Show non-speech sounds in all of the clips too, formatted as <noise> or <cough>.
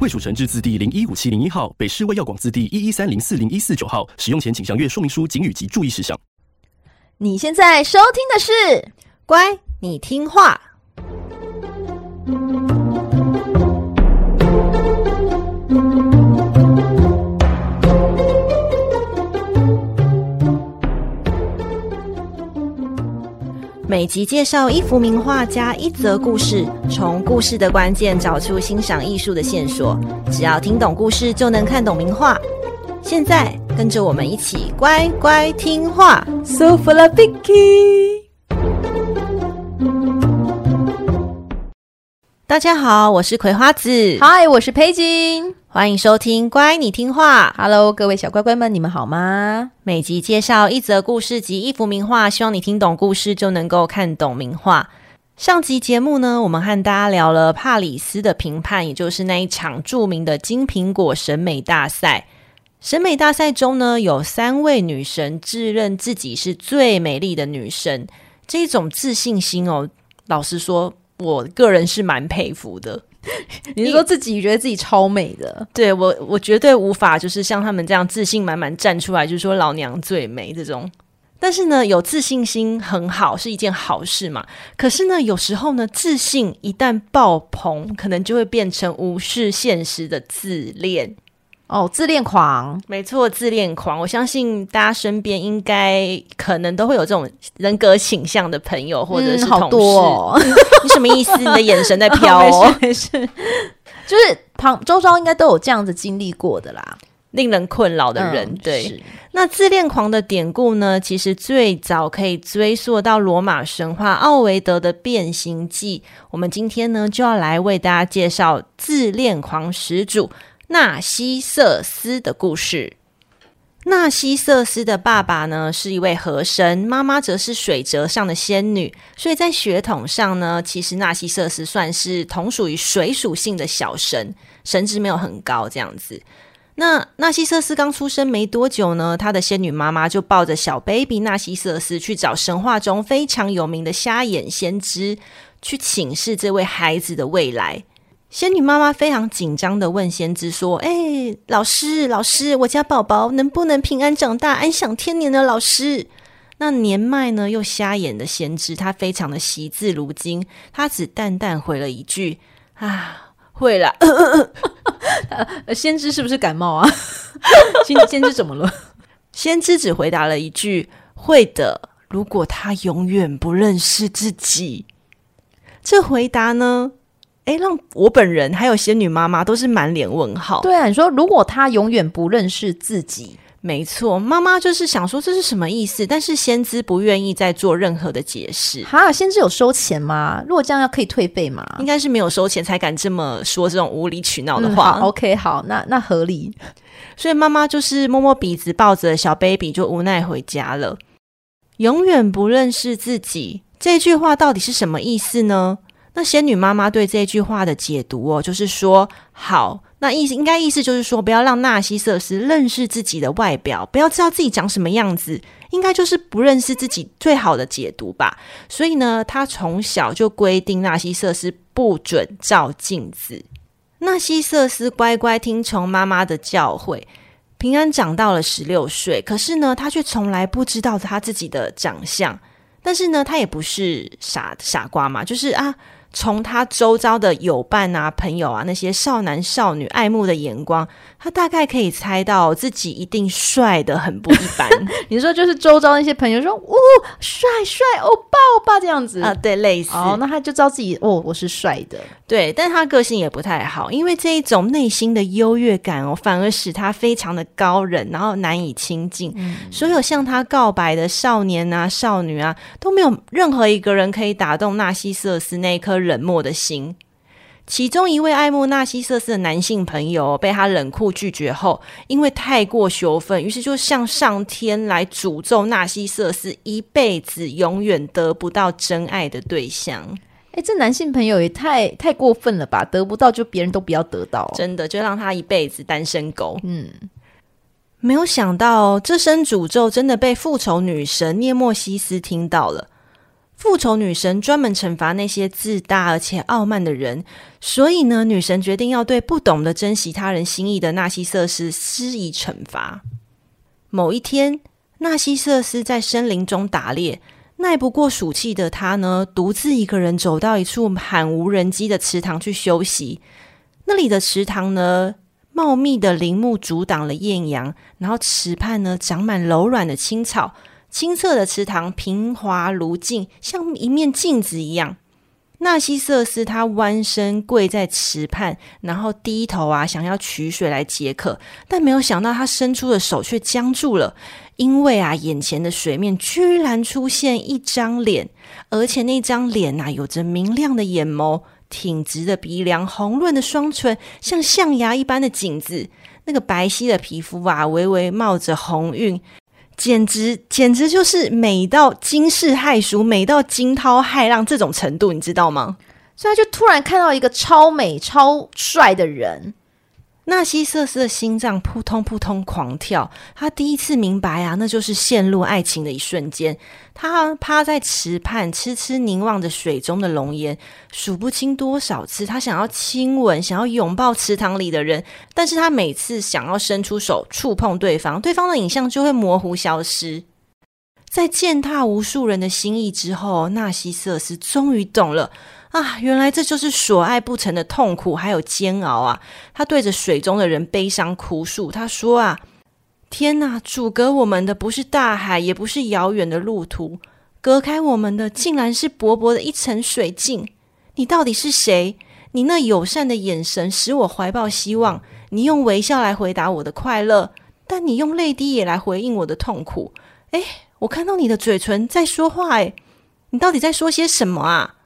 卫署成字字第零一五七零一号，北市卫药广字第一一三零四零一四九号。使用前请详阅说明书、警语及注意事项。你现在收听的是《乖，你听话》。每集介绍一幅名画加一则故事，从故事的关键找出欣赏艺术的线索。只要听懂故事，就能看懂名画。现在跟着我们一起乖乖听话。So for the Vicky。大家好，我是葵花子。嗨，我是佩金。欢迎收听《乖，你听话》。Hello，各位小乖乖们，你们好吗？每集介绍一则故事及一幅名画，希望你听懂故事就能够看懂名画。上集节目呢，我们和大家聊了帕里斯的评判，也就是那一场著名的金苹果审美大赛。审美大赛中呢，有三位女神自认自己是最美丽的女神，这种自信心哦，老实说。我个人是蛮佩服的。<laughs> 你是说自己觉得自己超美的？对，我，我绝对无法就是像他们这样自信满满站出来，就是说老娘最美这种。但是呢，有自信心很好，是一件好事嘛。可是呢，有时候呢，自信一旦爆棚，可能就会变成无视现实的自恋。哦，自恋狂，没错，自恋狂。我相信大家身边应该可能都会有这种人格倾向的朋友，或者是同事。嗯、好多哦、你什么意思？你的眼神在飘 <laughs> 哦。没事，没事，就是旁周遭应该都有这样子经历过的啦，令人困扰的人。嗯、对，那自恋狂的典故呢？其实最早可以追溯到罗马神话奥维德的《变形记》。我们今天呢，就要来为大家介绍自恋狂始祖。纳西瑟斯的故事。纳西瑟斯的爸爸呢，是一位河神，妈妈则是水泽上的仙女，所以在血统上呢，其实纳西瑟斯算是同属于水属性的小神，神职没有很高这样子。那纳西瑟斯刚出生没多久呢，他的仙女妈妈就抱着小 baby 纳西瑟斯去找神话中非常有名的瞎眼先知，去请示这位孩子的未来。仙女妈妈非常紧张的问先知说：“哎、欸，老师，老师，我家宝宝能不能平安长大，安享天年呢？老师，那年迈呢又瞎眼的先知，他非常的惜字如金，他只淡淡回了一句：啊，会啦。先知是不是感冒啊？<laughs> 先先知怎么了？先知只回答了一句：会的。如果他永远不认识自己，这回答呢？”哎，让我本人还有仙女妈妈都是满脸问号。对啊，你说如果他永远不认识自己，没错，妈妈就是想说这是什么意思？但是先知不愿意再做任何的解释。哈，先知有收钱吗？如果这样要可以退费吗？应该是没有收钱才敢这么说这种无理取闹的话。嗯、OK，好，那那合理。所以妈妈就是摸摸鼻子，抱着小 baby 就无奈回家了。永远不认识自己这句话到底是什么意思呢？那仙女妈妈对这句话的解读哦，就是说，好，那意思应该意思就是说，不要让纳西瑟斯认识自己的外表，不要知道自己长什么样子，应该就是不认识自己最好的解读吧。所以呢，他从小就规定纳西瑟斯不准照镜子。纳西瑟斯乖乖听从妈妈的教诲，平安长到了十六岁。可是呢，他却从来不知道他自己的长相。但是呢，他也不是傻傻瓜嘛，就是啊。从他周遭的友伴啊、朋友啊，那些少男少女爱慕的眼光，他大概可以猜到自己一定帅的很不一般。<laughs> 你说就是周遭那些朋友说：“哦，帅帅，欧巴欧巴这样子啊？”对，类似。哦，那他就知道自己哦，我是帅的。对，但他个性也不太好，因为这一种内心的优越感哦，反而使他非常的高冷，然后难以亲近。嗯。所有向他告白的少年啊、少女啊，都没有任何一个人可以打动纳西瑟斯那一颗冷漠的心。其中一位爱慕纳西瑟斯的男性朋友被他冷酷拒绝后，因为太过羞愤，于是就向上天来诅咒纳西瑟斯一辈子永远得不到真爱的对象。哎，这男性朋友也太太过分了吧？得不到就别人都不要得到，真的就让他一辈子单身狗。嗯，没有想到这声诅咒真的被复仇女神涅墨西斯听到了。复仇女神专门惩罚那些自大而且傲慢的人，所以呢，女神决定要对不懂得珍惜他人心意的纳西瑟斯施以惩罚。某一天，纳西瑟斯在森林中打猎，耐不过暑气的他呢，独自一个人走到一处罕无人迹的池塘去休息。那里的池塘呢，茂密的林木阻挡了艳阳，然后池畔呢，长满柔软的青草。清澈的池塘平滑如镜，像一面镜子一样。纳西瑟斯他弯身跪在池畔，然后低头啊，想要取水来解渴，但没有想到他伸出的手却僵住了，因为啊，眼前的水面居然出现一张脸，而且那张脸呐、啊，有着明亮的眼眸、挺直的鼻梁、红润的双唇，像象牙一般的颈子，那个白皙的皮肤啊，微微冒着红晕。简直简直就是美到惊世骇俗，美到惊涛骇浪这种程度，你知道吗？所以他就突然看到一个超美超帅的人。纳西瑟斯的心脏扑通扑通狂跳，他第一次明白啊，那就是陷入爱情的一瞬间。他趴在池畔，痴痴凝望着水中的龙颜，数不清多少次，他想要亲吻，想要拥抱池塘里的人，但是他每次想要伸出手触碰对方，对方的影像就会模糊消失。在践踏无数人的心意之后，纳西瑟斯终于懂了。啊，原来这就是所爱不成的痛苦，还有煎熬啊！他对着水中的人悲伤哭诉，他说：“啊，天哪，阻隔我们的不是大海，也不是遥远的路途，隔开我们的竟然是薄薄的一层水镜。你到底是谁？你那友善的眼神使我怀抱希望，你用微笑来回答我的快乐，但你用泪滴也来回应我的痛苦。诶，我看到你的嘴唇在说话，诶，你到底在说些什么啊？”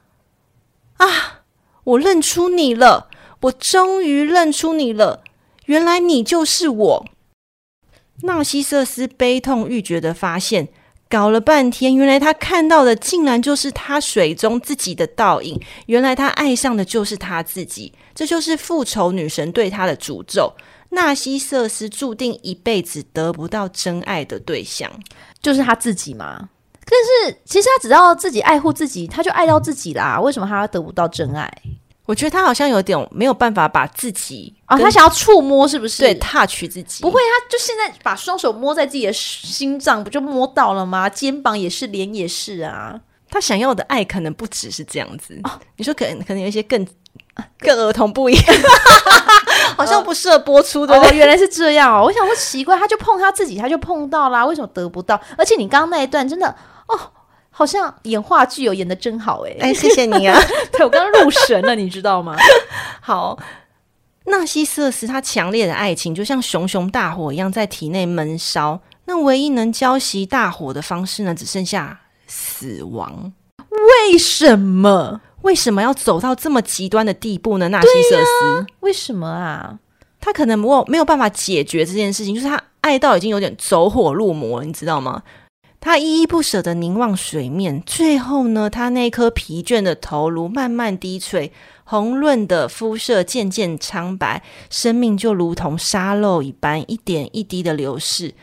啊！我认出你了，我终于认出你了，原来你就是我。纳西瑟斯悲痛欲绝的发现，搞了半天，原来他看到的竟然就是他水中自己的倒影，原来他爱上的就是他自己，这就是复仇女神对他的诅咒。纳西瑟斯注定一辈子得不到真爱的对象，就是他自己吗？但是其实他只要自己爱护自己，他就爱到自己啦。为什么他得不到真爱？我觉得他好像有点没有办法把自己啊、哦，他想要触摸，是不是？对，touch 自己。不会，他就现在把双手摸在自己的心脏，不就摸到了吗？肩膀也是，脸也是啊。他想要的爱可能不只是这样子。哦、你说可能可能有一些更更儿童不宜，<laughs> 好像不适合播出的、哦。原来是这样哦。我想说奇怪，他就碰他自己，他就碰到啦，为什么得不到？而且你刚刚那一段真的。哦，好像演话剧有演的真好哎！哎，谢谢你啊！<laughs> 对，我刚刚入神了，你知道吗？<laughs> 好，纳西瑟斯他强烈的爱情就像熊熊大火一样在体内闷烧，那唯一能浇熄大火的方式呢，只剩下死亡。为什么？为什么要走到这么极端的地步呢？纳西瑟斯、啊，为什么啊？他可能没有没有办法解决这件事情，就是他爱到已经有点走火入魔了，你知道吗？他依依不舍地凝望水面，最后呢，他那颗疲倦的头颅慢慢低垂，红润的肤色渐渐苍白，生命就如同沙漏一般，一点一滴的流逝。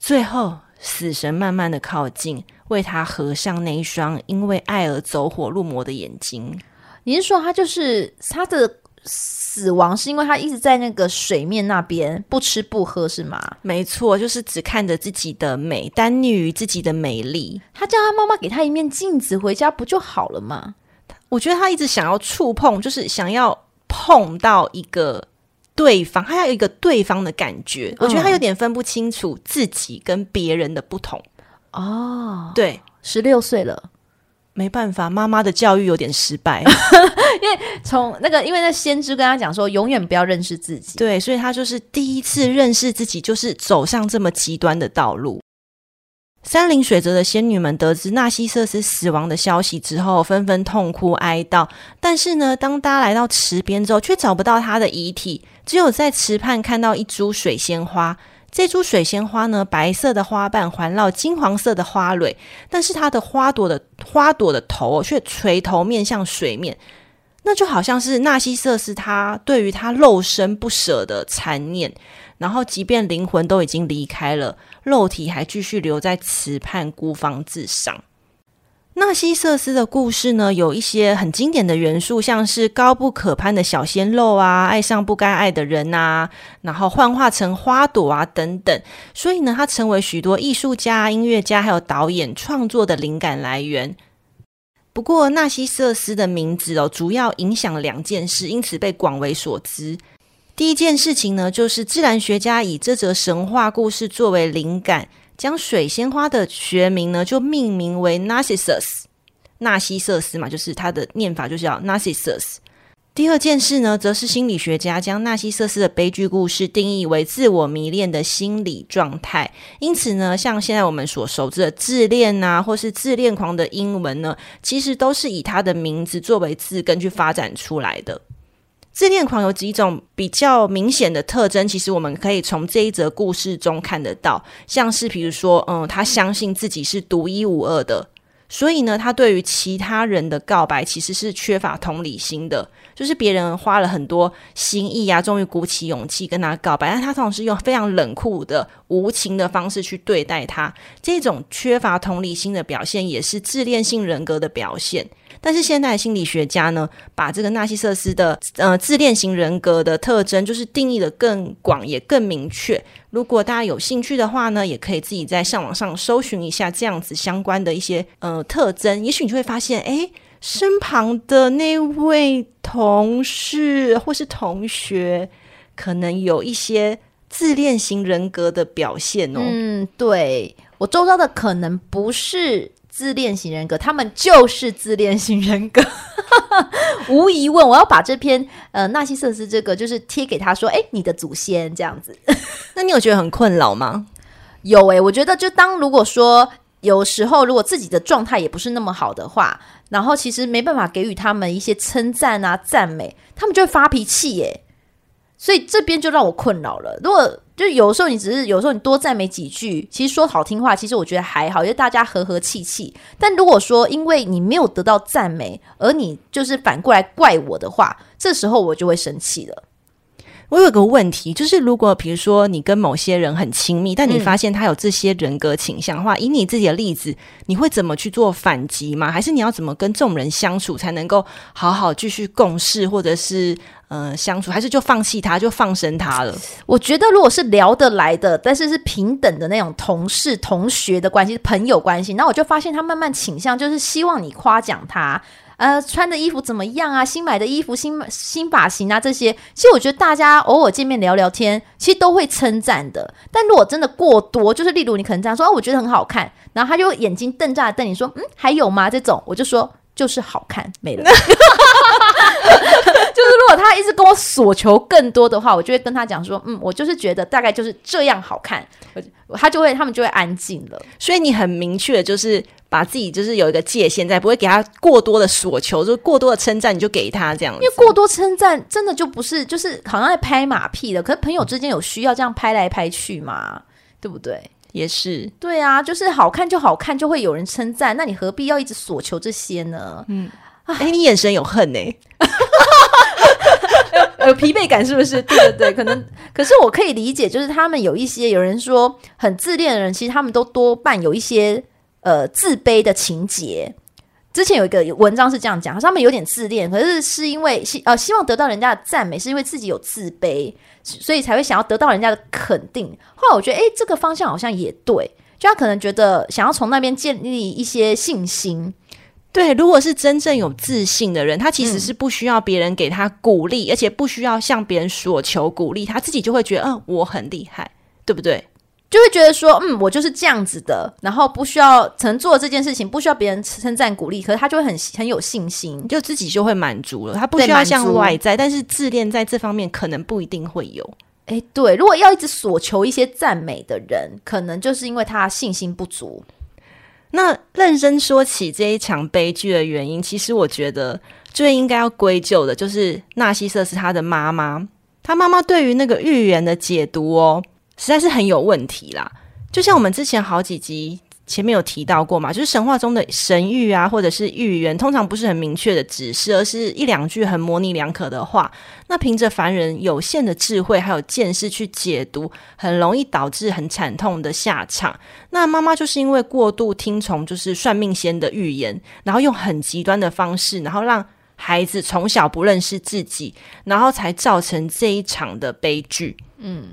最后，死神慢慢的靠近，为他合上那一双因为爱而走火入魔的眼睛。你是说，他就是他的？死亡是因为他一直在那个水面那边不吃不喝是吗？没错，就是只看着自己的美，单溺于自己的美丽。他叫他妈妈给他一面镜子，回家不就好了吗？我觉得他一直想要触碰，就是想要碰到一个对方，他要有一个对方的感觉。嗯。我觉得他有点分不清楚自己跟别人的不同。哦，对，十六岁了。没办法，妈妈的教育有点失败，<laughs> 因为从那个，因为那先知跟他讲说，永远不要认识自己，对，所以他就是第一次认识自己，就是走上这么极端的道路。山林水泽的仙女们得知纳西瑟斯死亡的消息之后，纷纷痛哭哀悼。但是呢，当大家来到池边之后，却找不到他的遗体，只有在池畔看到一株水仙花。这株水仙花呢，白色的花瓣环绕金黄色的花蕊，但是它的花朵的花朵的头却垂头面向水面，那就好像是纳西瑟斯他对于他肉身不舍的残念。然后，即便灵魂都已经离开了，肉体还继续留在池畔孤芳自赏。纳西瑟斯的故事呢，有一些很经典的元素，像是高不可攀的小鲜肉啊，爱上不该爱的人啊，然后幻化成花朵啊等等。所以呢，它成为许多艺术家、音乐家还有导演创作的灵感来源。不过，纳西瑟斯的名字哦，主要影响两件事，因此被广为所知。第一件事情呢，就是自然学家以这则神话故事作为灵感，将水仙花的学名呢就命名为 Narcissus，纳西瑟斯嘛，就是它的念法就是叫 Narcissus。第二件事呢，则是心理学家将纳西瑟斯的悲剧故事定义为自我迷恋的心理状态，因此呢，像现在我们所熟知的自恋啊，或是自恋狂的英文呢，其实都是以他的名字作为字根去发展出来的。自恋狂有几种比较明显的特征，其实我们可以从这一则故事中看得到，像是比如说，嗯，他相信自己是独一无二的，所以呢，他对于其他人的告白其实是缺乏同理心的，就是别人花了很多心意啊，终于鼓起勇气跟他告白，但他通常是用非常冷酷的、无情的方式去对待他，这种缺乏同理心的表现，也是自恋性人格的表现。但是现代心理学家呢，把这个纳西瑟斯的呃自恋型人格的特征，就是定义得更广也更明确。如果大家有兴趣的话呢，也可以自己在上网上搜寻一下这样子相关的一些呃特征，也许你就会发现，诶，身旁的那位同事或是同学，可能有一些自恋型人格的表现哦。嗯，对，我周遭的可能不是。自恋型人格，他们就是自恋型人格，<laughs> 无疑问。我要把这篇呃纳西瑟斯这个就是贴给他说，哎，你的祖先这样子。<laughs> 那你有觉得很困扰吗？有诶、欸，我觉得就当如果说有时候如果自己的状态也不是那么好的话，然后其实没办法给予他们一些称赞啊赞美，他们就会发脾气耶。所以这边就让我困扰了。如果就有时候你只是有时候你多赞美几句，其实说好听话，其实我觉得还好，因为大家和和气气。但如果说因为你没有得到赞美，而你就是反过来怪我的话，这时候我就会生气了。我有个问题，就是如果比如说你跟某些人很亲密，但你发现他有这些人格倾向的话，嗯、以你自己的例子，你会怎么去做反击吗？还是你要怎么跟这种人相处才能够好好继续共事，或者是呃相处，还是就放弃他，就放生他了？我觉得如果是聊得来的，但是是平等的那种同事、同学的关系、朋友关系，那我就发现他慢慢倾向就是希望你夸奖他。呃，穿的衣服怎么样啊？新买的衣服、新新发型啊，这些，其实我觉得大家偶尔见面聊聊天，其实都会称赞的。但如果真的过多，就是例如你可能这样说，哦，我觉得很好看，然后他就眼睛瞪大瞪你说，嗯，还有吗？这种，我就说就是好看，没了。<laughs> 就是如果他一直跟我索求更多的话，我就会跟他讲说，嗯，我就是觉得大概就是这样好看，他就会他们就会安静了。所以你很明确就是。把自己就是有一个界限在，不会给他过多的索求，就是过多的称赞，你就给他这样子。因为过多称赞真的就不是，就是好像在拍马屁的。可是朋友之间有需要这样拍来拍去嘛，对不对？也是。对啊，就是好看就好看，就会有人称赞，那你何必要一直索求这些呢？嗯，哎、欸，你眼神有恨呢、欸，<laughs> 有疲惫感是不是？<laughs> 对对对，可能。可是我可以理解，就是他们有一些有人说很自恋的人，其实他们都多半有一些。呃，自卑的情节，之前有一个文章是这样讲，他们有点自恋，可是是因为希呃希望得到人家的赞美，是因为自己有自卑，所以才会想要得到人家的肯定。后来我觉得，诶，这个方向好像也对，就他可能觉得想要从那边建立一些信心。对，如果是真正有自信的人，他其实是不需要别人给他鼓励，嗯、而且不需要向别人索求鼓励，他自己就会觉得，嗯，我很厉害，对不对？就会觉得说，嗯，我就是这样子的，然后不需要曾做这件事情，不需要别人称赞鼓励，可是他就会很很有信心，就自己就会满足了。他不需要向外在，但是自恋在这方面可能不一定会有。诶，对，如果要一直索求一些赞美的人，可能就是因为他信心不足。那认真说起这一场悲剧的原因，其实我觉得最应该要归咎的就是纳西瑟斯他的妈妈，他妈妈对于那个预言的解读哦，实在是很有问题啦。就像我们之前好几集。前面有提到过嘛，就是神话中的神谕啊，或者是预言，通常不是很明确的指示，而是一两句很模棱两可的话。那凭着凡人有限的智慧还有见识去解读，很容易导致很惨痛的下场。那妈妈就是因为过度听从就是算命仙的预言，然后用很极端的方式，然后让孩子从小不认识自己，然后才造成这一场的悲剧。嗯，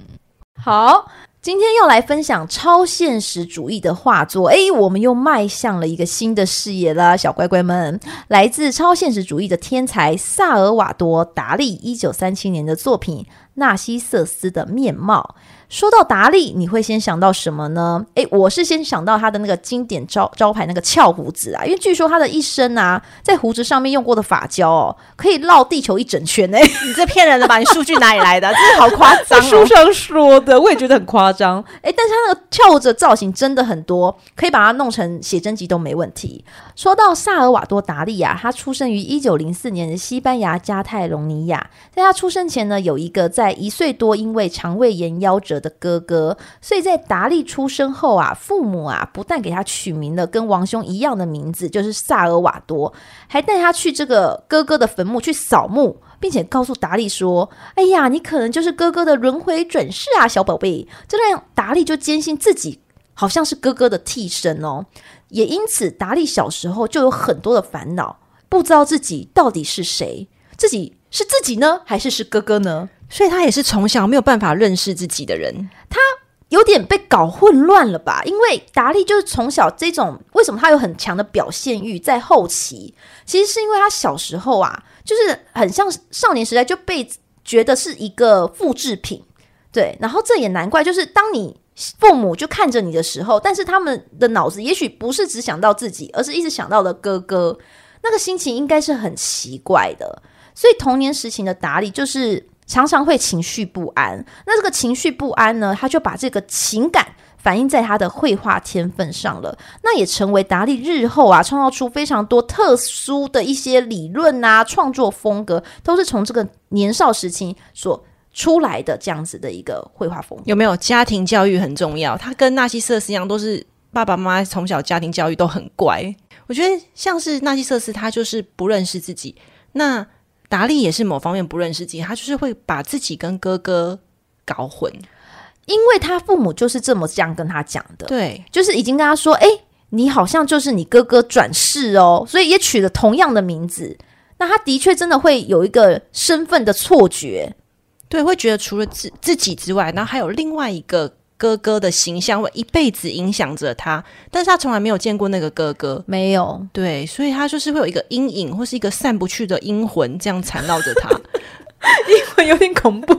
好。今天要来分享超现实主义的画作，哎，我们又迈向了一个新的视野啦，小乖乖们，来自超现实主义的天才萨尔瓦多·达利，一九三七年的作品《纳西瑟斯的面貌》。说到达利，你会先想到什么呢？诶，我是先想到他的那个经典招招牌那个翘胡子啊，因为据说他的一生啊，在胡子上面用过的发胶哦，可以绕地球一整圈诶，<laughs> 你这骗人的吧？你数据哪里来的？<laughs> 真的好夸张哦！书上说的，我也觉得很夸张。<laughs> 诶，但是他那个翘着造型真的很多，可以把它弄成写真集都没问题。说到萨尔瓦多·达利啊，他出生于一九零四年的西班牙加泰隆尼亚，在他出生前呢，有一个在一岁多因为肠胃炎夭折的哥哥，所以在达利出生后啊，父母啊不但给他取名了跟王兄一样的名字，就是萨尔瓦多，还带他去这个哥哥的坟墓去扫墓，并且告诉达利说：“哎呀，你可能就是哥哥的轮回转世啊，小宝贝。”这样达利就坚信自己好像是哥哥的替身哦，也因此达利小时候就有很多的烦恼，不知道自己到底是谁，自己是自己呢，还是是哥哥呢？所以他也是从小没有办法认识自己的人，他有点被搞混乱了吧？因为达利就是从小这种，为什么他有很强的表现欲？在后期，其实是因为他小时候啊，就是很像少年时代就被觉得是一个复制品，对。然后这也难怪，就是当你父母就看着你的时候，但是他们的脑子也许不是只想到自己，而是一直想到了哥哥，那个心情应该是很奇怪的。所以童年时期的达利就是。常常会情绪不安，那这个情绪不安呢，他就把这个情感反映在他的绘画天分上了，那也成为达利日后啊创造出非常多特殊的一些理论啊，创作风格都是从这个年少时期所出来的这样子的一个绘画风格。有没有家庭教育很重要？他跟纳西瑟斯一样，都是爸爸妈妈从小家庭教育都很乖。我觉得像是纳西瑟斯，他就是不认识自己。那达利也是某方面不认识自己，他就是会把自己跟哥哥搞混，因为他父母就是这么这样跟他讲的，对，就是已经跟他说，哎，你好像就是你哥哥转世哦，所以也取了同样的名字，那他的确真的会有一个身份的错觉，对，会觉得除了自自己之外，然后还有另外一个。哥哥的形象会一辈子影响着他，但是他从来没有见过那个哥哥，没有，对，所以他就是会有一个阴影，或是一个散不去的阴魂，这样缠绕着他。<laughs> 阴魂有点恐怖。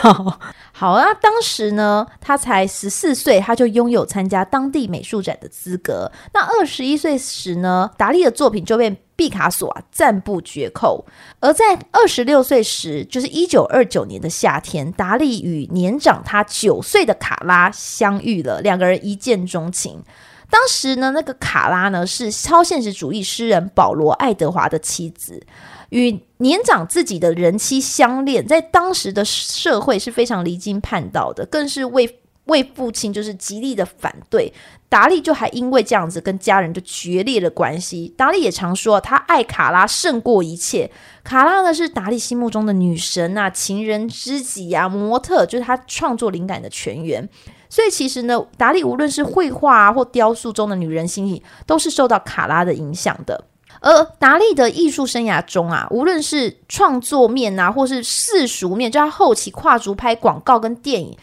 好，好啊，当时呢，他才十四岁，他就拥有参加当地美术展的资格。那二十一岁时呢，达利的作品就被毕卡索啊赞不绝口。而在二十六岁时，就是一九二九年的夏天，达利与年长他九岁的卡拉相遇了，两个人一见钟情。当时呢，那个卡拉呢是超现实主义诗人保罗·爱德华的妻子。与年长自己的人妻相恋，在当时的社会是非常离经叛道的，更是为为父亲就是极力的反对。达利就还因为这样子跟家人就决裂了关系。达利也常说，他爱卡拉胜过一切。卡拉呢是达利心目中的女神啊，情人知己啊，模特，就是他创作灵感的泉源。所以其实呢，达利无论是绘画啊或雕塑中的女人心理，都是受到卡拉的影响的。而达利的艺术生涯中啊，无论是创作面啊，或是世俗面，就他后期跨足拍广告跟电影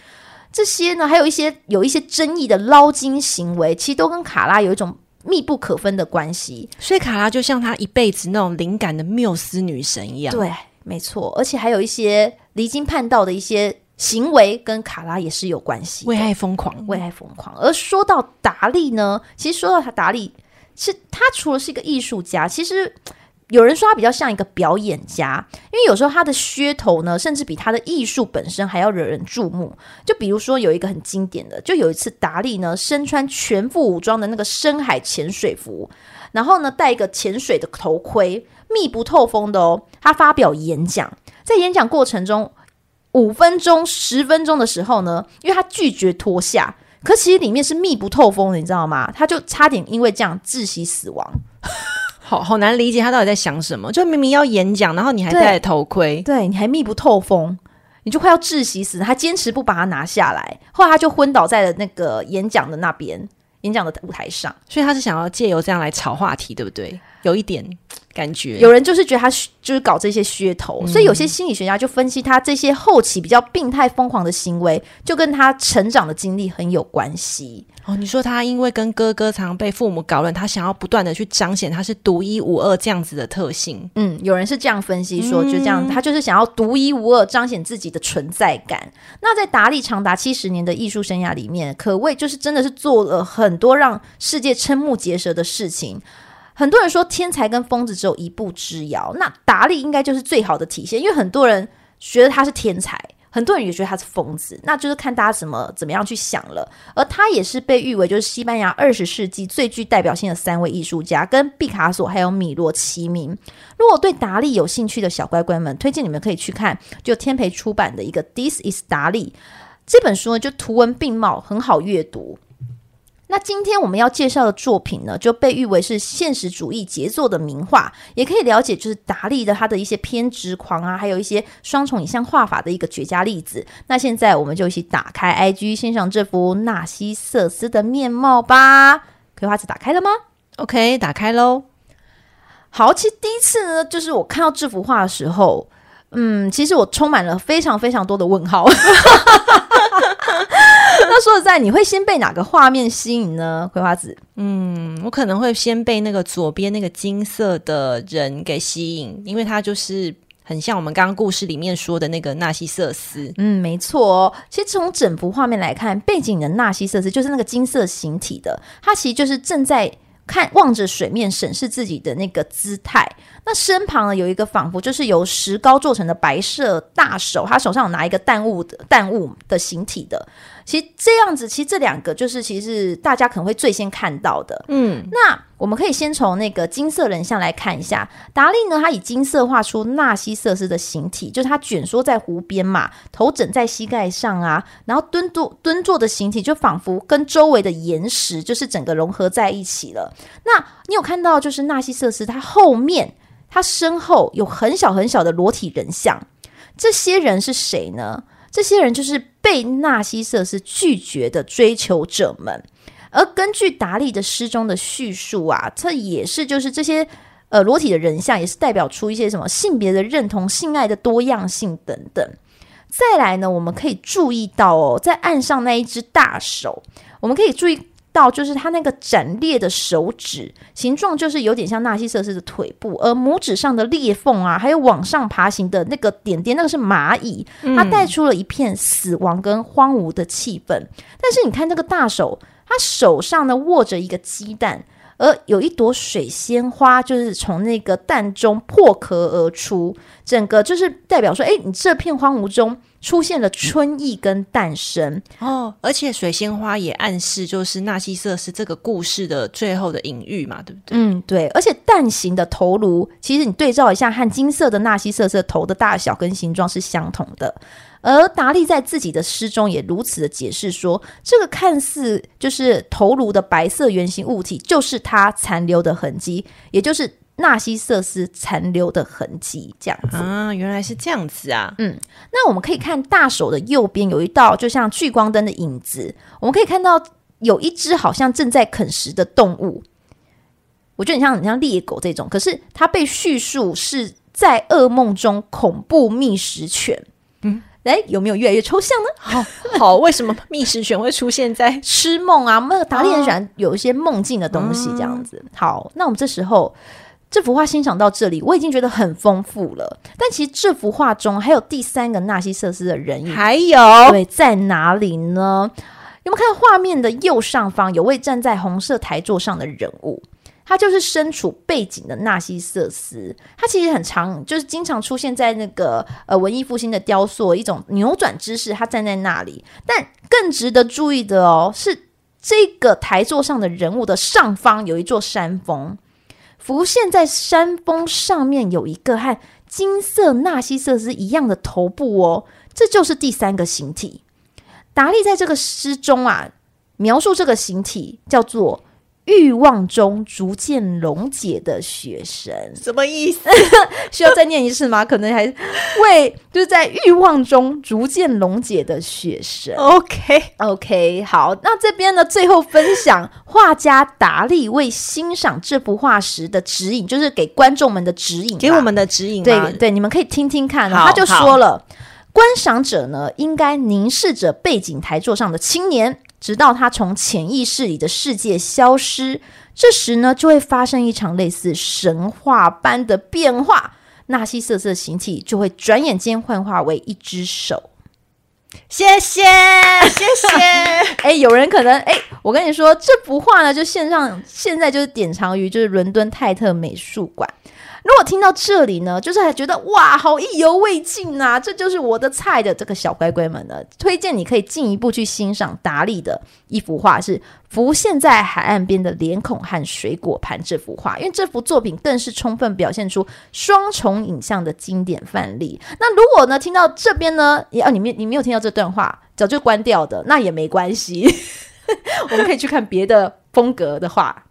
这些呢，还有一些有一些争议的捞金行为，其实都跟卡拉有一种密不可分的关系。所以卡拉就像他一辈子那种灵感的缪斯女神一样。对，没错，而且还有一些离经叛道的一些行为，跟卡拉也是有关系。为爱疯狂，为爱疯狂。而说到达利呢，其实说到他达利。是他除了是一个艺术家，其实有人说他比较像一个表演家，因为有时候他的噱头呢，甚至比他的艺术本身还要惹人注目。就比如说有一个很经典的，就有一次达利呢身穿全副武装的那个深海潜水服，然后呢戴一个潜水的头盔，密不透风的哦。他发表演讲，在演讲过程中五分钟、十分钟的时候呢，因为他拒绝脱下，可其实里面是密不透风的，你知道吗？他就差点因为这样窒息死亡。<laughs> 好好难理解他到底在想什么，就明明要演讲，然后你还戴头盔，对，对，你还密不透风，你就快要窒息死，他坚持不把它拿下来，后来他就昏倒在了那个演讲的那边，演讲的舞台上，所以他是想要借由这样来炒话题，对不对？有一点。感觉有人就是觉得他就是搞这些噱头，嗯，所以有些心理学家就分析他这些后期比较病态疯狂的行为，就跟他成长的经历很有关系。哦，你说他因为跟哥哥常被父母搞乱，他想要不断的去彰显他是独一无二这样子的特性。嗯，有人是这样分析说，就这样，他就是想要独一无二彰显自己的存在感。那在达利长达七十年的艺术生涯里面，可谓就是真的是做了很多让世界瞠目结舌的事情。很多人说天才跟疯子只有一步之遥，那达利应该就是最好的体现，因为很多人觉得他是天才，很多人也觉得他是疯子，那就是看大家怎么怎么样去想了。而他也是被誉为就是西班牙二十世纪最具代表性的三位艺术家，跟毕卡索还有米罗齐名。如果对达利有兴趣的小乖乖们，推荐你们可以去看就天培出版的一个《This is 达利》这本书呢，就图文并茂，很好阅读。那今天我们要介绍的作品呢，就被誉为是现实主义杰作的名画，也可以了解就是达利的他的一些偏执狂啊，还有一些双重影像画法的一个绝佳例子。那现在我们就一起打开 IG 欣赏这幅纳西瑟斯的面貌吧。葵花子打开了吗？OK，打开喽。好，其实第一次呢，就是我看到这幅画的时候，嗯，其实我充满了非常非常多的问号。<laughs> <laughs> 那说实在，你会先被哪个画面吸引呢？葵花籽，嗯，我可能会先被那个左边那个金色的人给吸引，因为他就是很像我们刚刚故事里面说的那个纳西瑟斯。嗯，没错哦。其实从整幅画面来看，背景的纳西瑟斯就是那个金色形体的，他其实就是正在看望着水面审视自己的那个姿态。那身旁呢，有一个仿佛就是由石膏做成的白色大手，他手上有拿一个淡物的淡物的形体的。其实这样子，其实这两个就是其实是大家可能会最先看到的。嗯，那我们可以先从那个金色人像来看一下。达利呢，他以金色画出纳西瑟斯的形体，就是他蜷缩在湖边嘛，头枕在膝盖上啊，然后蹲坐蹲坐的形体，就仿佛跟周围的岩石就是整个融合在一起了。那你有看到就是纳西瑟斯他后面？他身后有很小很小的裸体人像，这些人是谁呢？这些人就是被纳西瑟斯拒绝的追求者们。而根据达利的诗中的叙述啊，这也是就是这些呃裸体的人像，也是代表出一些什么性别的认同、性爱的多样性等等。再来呢，我们可以注意到哦，在岸上那一只大手，我们可以注意。到就是他那个斩裂的手指形状，就是有点像纳西瑟斯的腿部，而拇指上的裂缝啊，还有往上爬行的那个点点，那个是蚂蚁，它带出了一片死亡跟荒芜的气氛。嗯。但是你看那个大手，他手上呢握着一个鸡蛋，而有一朵水仙花，就是从那个蛋中破壳而出，整个就是代表说，哎，你这片荒芜中。出现了春意跟诞生哦，而且水仙花也暗示就是纳西瑟是这个故事的最后的隐喻嘛，对不对？嗯，对。而且蛋形的头颅，其实你对照一下，和金色的纳西瑟斯头的大小跟形状是相同的。而达利在自己的诗中也如此的解释说，这个看似就是头颅的白色圆形物体，就是它残留的痕迹，也就是。纳西瑟斯残留的痕迹，这样子啊，原来是这样子啊。嗯，那我们可以看大手的右边有一道就像聚光灯的影子，我们可以看到有一只好像正在啃食的动物。我觉得很像很像猎狗这种，可是它被叙述是在噩梦中恐怖觅食犬。嗯，哎，有没有越来越抽象呢？好好，为什么觅食犬会出现在痴 <laughs> 梦啊？那个达利很喜欢有一些梦境的东西，这样子。好，那我们这时候。这幅画欣赏到这里，我已经觉得很丰富了。但其实这幅画中还有第三个纳西瑟斯的人影，还有对，在哪里呢？有没有看到画面的右上方有位站在红色台座上的人物？他就是身处背景的纳西瑟斯，他其实很常，就是经常出现在那个呃文艺复兴的雕塑，一种扭转姿势，他站在那里。但更值得注意的哦，是这个台座上的人物的上方有一座山峰，浮现在山峰上面有一个和金色纳西瑟斯一样的头部哦，这就是第三个形体。达利在这个诗中啊，描述这个形体叫做欲望中逐渐溶解的雪神，什么意思？<laughs> 需要再念一次吗？可能还为就是在欲望中逐渐溶解的雪神。OK OK，好，那这边呢，最后分享画家达利为欣赏这幅画时的指引，就是给观众们的指引，给我们的指引。对对，你们可以听听看。他就说了。观赏者呢，应该凝视着背景台座上的青年，直到他从潜意识里的世界消失。这时呢，就会发生一场类似神话般的变化，纳西瑟瑟形体就会转眼间幻化为一只手。谢谢，谢谢。<laughs> 哎，有人可能哎，我跟你说，这幅画呢，就线上现在就是典藏于就是伦敦泰特美术馆。如果听到这里呢，就是还觉得哇，好意犹未尽呐，这就是我的菜的这个小乖乖们呢，推荐你可以进一步去欣赏达利的一幅画，是浮现在海岸边的脸孔和水果盘这幅画，因为这幅作品更是充分表现出双重影像的经典范例。那如果呢，听到这边呢，也啊，你没你没有听到这段话，早就关掉的，那也没关系，<laughs> 我们可以去看别的风格的画。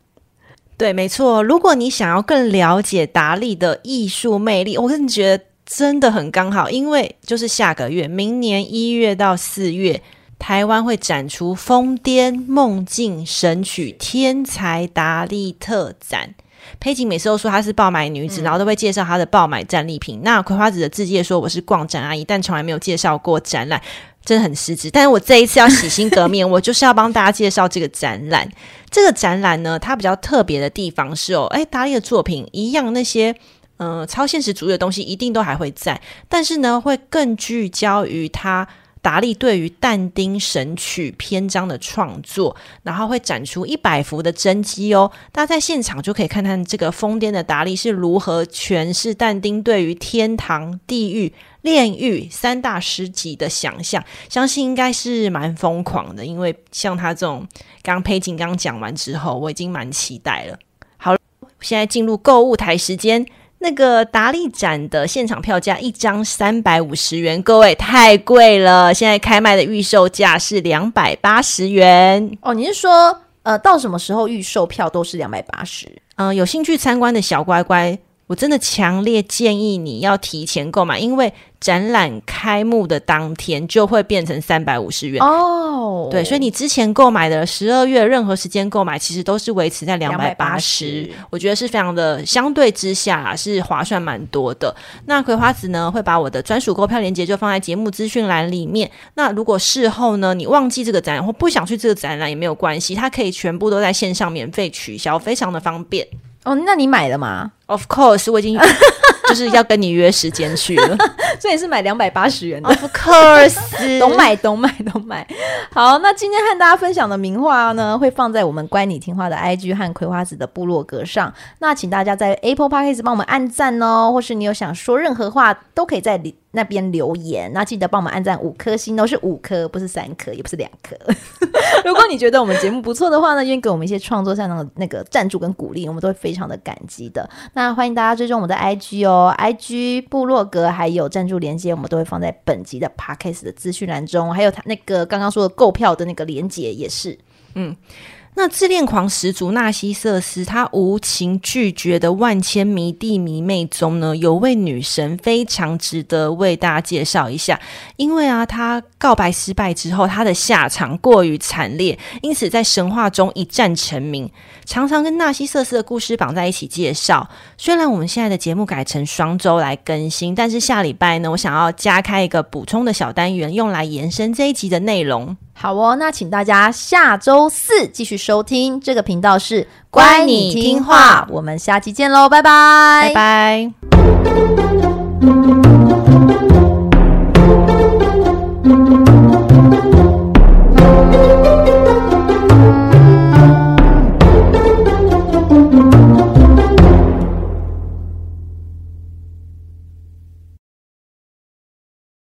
对，没错。如果你想要更了解达利的艺术魅力，我跟你觉得真的很刚好，因为就是下个月，明年一月到四月，台湾会展出《疯癫梦境神曲天才达利特展》。佩锦每次都说她是爆买女子，嗯、然后都会介绍她的爆买战利品。那葵花籽的自介说我是逛展阿姨，但从来没有介绍过展览。真的很失职，但是我这一次要洗心革面，<laughs> 我就是要帮大家介绍这个展览。这个展览呢，它比较特别的地方是哦，诶，达利的作品一样，那些呃超现实主义的东西一定都还会在，但是呢，会更聚焦于他达利对于但丁神曲篇章的创作，然后会展出一百幅的真迹哦。大家在现场就可以看看这个疯癫的达利是如何诠释但丁对于天堂、地狱。炼狱三大师级的想象，相信应该是蛮疯狂的。因为像他这种，刚佩锦刚讲完之后，我已经蛮期待了。好，现在进入购物台时间。那个达利展的现场票价一张三百五十元，各位太贵了。现在开卖的预售价是两百八十元。哦，你是说，呃，到什么时候预售票都是两百八十？嗯，有兴趣参观的小乖乖，我真的强烈建议你要提前购买，因为展览开幕的当天就会变成三百五十元哦。对，所以你之前购买的十二月任何时间购买，其实都是维持在两百八十。我觉得是非常的，相对之下是划算蛮多的。那葵花子呢，会把我的专属购票链接就放在节目资讯栏里面。那如果事后呢，你忘记这个展览或不想去这个展览也没有关系，它可以全部都在线上免费取消，非常的方便。哦，那你买了吗？Of course，我已经 <laughs> 就是要跟你约时间去了，<laughs> 所以是买两百八十元的。Of course，<laughs> 懂买懂买懂买。好，那今天和大家分享的名画呢，会放在我们乖你听话的 IG 和葵花籽的部落格上。那请大家在 Apple Podcast 帮我们按赞哦，或是你有想说任何话，都可以在里。那边留言，那记得帮我们按赞五颗星，都是五颗，不是三颗，也不是两颗。<laughs> 如果你觉得我们节目不错的话呢，愿意给我们一些创作上的那个赞助跟鼓励，我们都会非常的感激的。那欢迎大家追踪我们的 IG 哦，IG 部落格还有赞助连接，我们都会放在本集的 Podcast 的资讯栏中，还有他那个刚刚说的购票的那个连接也是，嗯。那自恋狂十足纳西瑟斯，他无情拒绝的万千迷弟迷妹中呢，有位女神非常值得为大家介绍一下。因为啊，她告白失败之后，她的下场过于惨烈，因此在神话中一战成名，常常跟纳西瑟斯的故事绑在一起介绍。虽然我们现在的节目改成双周来更新，但是下礼拜呢，我想要加开一个补充的小单元，用来延伸这一集的内容。好哦，那请大家下周四继续收听这个频道是乖你听话，我们下期见喽，拜拜，拜拜。